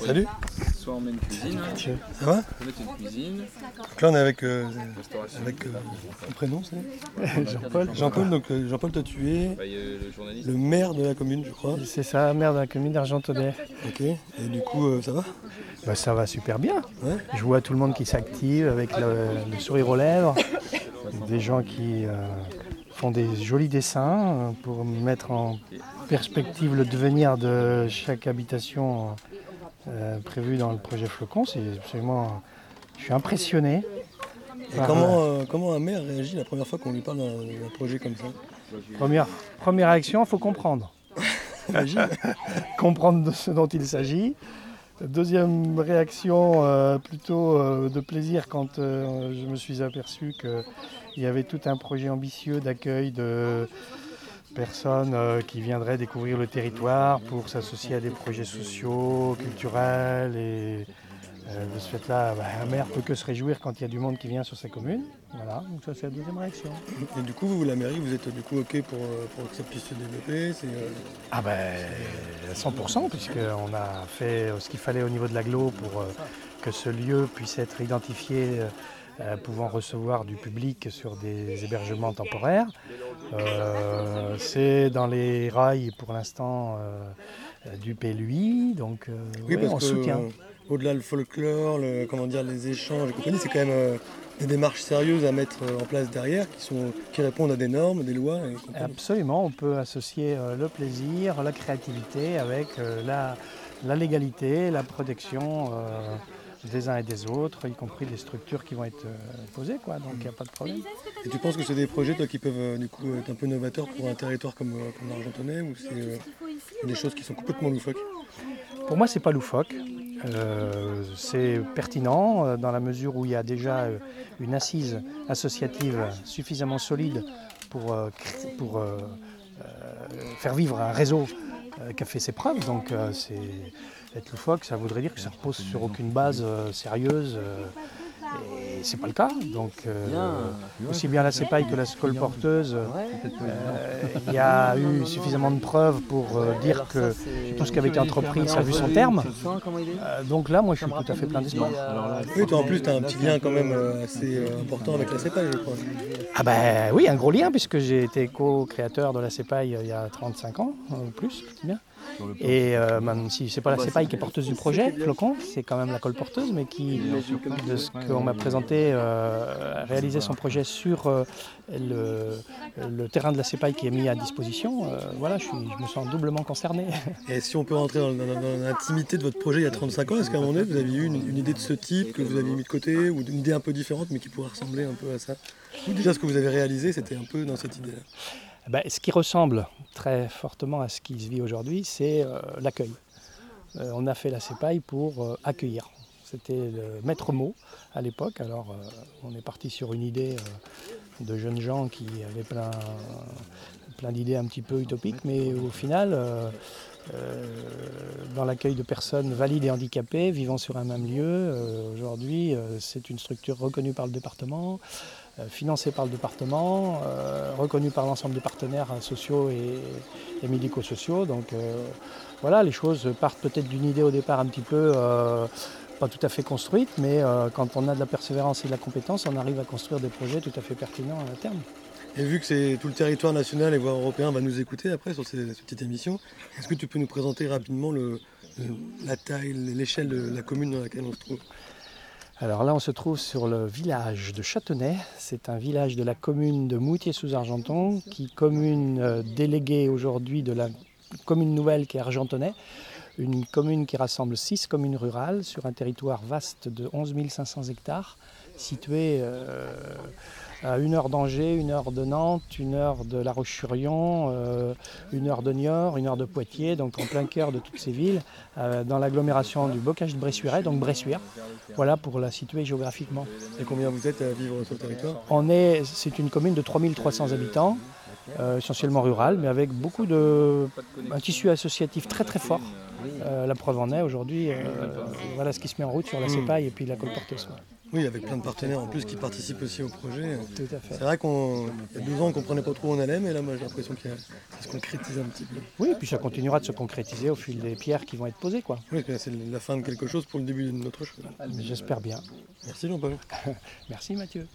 Salut Soit on met une cuisine, Ça va on met une cuisine, Donc là on est avec, euh, avec euh, ton prénom c'est Jean-Paul. Jean-Paul, donc euh, Jean-Paul toi tu es Bah, le maire de la commune je crois. C'est ça, maire de la commune d'Argentonnay. Ok. Et du coup euh, ça va Bah, ça va super bien. Ouais. Je vois tout le monde qui s'active avec le, le sourire aux lèvres. Des gens qui euh, font des jolis dessins euh, pour mettre en perspective le devenir de chaque habitation euh, prévue dans le projet Flocon. C'est absolument. Je suis impressionné. Et par, comment, euh, comment un maire réagit la première fois qu'on lui parle d'un projet comme ça? Première, première réaction, il faut comprendre. Comprendre de ce dont il s'agit. Deuxième réaction, euh, plutôt euh, de plaisir quand euh, je me suis aperçu qu'il y avait tout un projet ambitieux d'accueil de personnes qui viendraient découvrir le territoire pour s'associer à des projets sociaux, culturels. Et euh, de ce fait-là, bah, un maire peut que se réjouir quand il y a du monde qui vient sur sa commune. Voilà, donc ça c'est la deuxième réaction. Et du coup vous la mairie vous êtes du coup ok pour, euh, pour que ça puisse se développer euh, Ah ben à 100% puisqu'on a fait ce qu'il fallait au niveau de l'agglo pour euh, que ce lieu puisse être identifié euh, pouvant recevoir du public sur des hébergements temporaires. Euh, C'est dans les rails pour l'instant euh, du PLUI, donc euh, Oui ouais, parce on que soutient. Au-delà le folklore, le, comment dire, les échanges et compagnie, c'est quand même euh, des démarches sérieuses à mettre euh, en place derrière qui, sont, qui répondent à des normes, des lois et. Absolument, on peut associer euh, le plaisir, la créativité avec la, la légalité, la protection euh, des uns et des autres, y compris des structures qui vont être posées, quoi. donc il n'y a pas de problème. Et tu penses que c'est des projets toi, qui peuvent du coup être un peu novateurs pour un territoire comme, comme l'Argentonnais ou c'est euh, des choses qui sont complètement loufoques? Pour moi, c'est pas loufoque. Euh, c'est pertinent euh, dans la mesure où il y a déjà euh, une assise associative suffisamment solide pour, pour faire vivre un réseau qui a fait ses preuves. Donc, c'est être loufoque, ça voudrait dire que ça repose sur aucune base sérieuse. Et c'est pas le cas. Donc, euh, aussi bien la CEPAI que la Scole porteuse, euh, il y a eu suffisamment de preuves pour euh, dire que tout ce qui avait été entrepris, ça a vu son terme. Euh, donc là, moi, je suis tout à fait plein d'espoir. Oui, toi en plus tu as un petit lien quand même assez important avec la CEPA je crois. Ah ben oui, un gros lien, puisque j'ai été co-créateur de la CEPAI il y a 35 ans, ou plus, c'est bien. Et euh, même si c'est pas la CEPAI qui est porteuse du projet, Flocon, c'est quand même la colporteuse, mais qui, de ce qu'on m'a présenté, euh, a réalisé son projet sur euh, le, le terrain de la CEPAI qui est mis à disposition. Euh, voilà, je, suis, je me sens doublement concerné. Et si on peut rentrer dans, dans- dans l'intimité de votre projet il y a 35 ans, est-ce qu'à un moment donné vous aviez eu une, une idée de ce type que vous aviez mis de côté ou une idée un peu différente mais qui pourrait ressembler un peu à ça? Ou déjà ce que vous avez réalisé c'était un peu dans cette idée-là? Ben, ce qui ressemble très fortement à ce qui se vit aujourd'hui, c'est euh, l'accueil. On a fait la CEPAI pour accueillir. C'était le maître mot à l'époque. Alors, euh, on est parti sur une idée euh, de jeunes gens qui avaient plein, plein d'idées un petit peu utopiques, mais au final, euh, dans l'accueil de personnes valides et handicapées vivant sur un même lieu, aujourd'hui, c'est une structure reconnue par le département financé par le département, euh, reconnu par l'ensemble des partenaires sociaux et, médico-sociaux. Donc voilà, les choses partent peut-être d'une idée au départ un petit peu pas tout à fait construite, mais euh, quand on a de la persévérance et de la compétence, on arrive à construire des projets tout à fait pertinents à terme. Et vu que c'est tout le territoire national et voire européen va nous écouter après sur cette petite émission, est-ce que tu peux nous présenter rapidement le, le- la taille, l'échelle de la commune dans laquelle on se trouve? Alors là, on se trouve sur le village de Châtenay. C'est un village de la commune de Moutier-sous-Argenton, qui commune euh, déléguée aujourd'hui de la commune nouvelle qui est Argentonais. Une commune qui rassemble six communes rurales sur un territoire vaste de 11 500 hectares, situé euh, à une heure d'Angers, une heure de Nantes, une heure de La Roche-sur-Yon, euh, une heure de Niort, une heure de Poitiers, donc en plein cœur de toutes ces villes, euh, dans l'agglomération du bocage de Bressuiret, donc Bressuire. Voilà pour la situer géographiquement. Et combien vous êtes à vivre sur le territoire? On est, c'est une commune de 3300 habitants, essentiellement rurale, mais avec beaucoup de un tissu associatif très très fort. Euh, la preuve en est aujourd'hui, euh, voilà ce qui se met en route sur la CEPAI et puis la colporteuse. ouais. Oui, avec plein de partenaires en plus qui participent aussi au projet. Tout à fait. C'est vrai qu'on y a 12 ans on comprenait pas trop où on allait, mais là moi j'ai l'impression a- ça se concrétise un petit peu. Oui, et puis ça continuera de se concrétiser au fil des pierres qui vont être posées, quoi. Oui, que c'est la fin de quelque chose pour le début d'une autre chose. J'espère bien. Merci Jean-Paul. Merci Mathieu.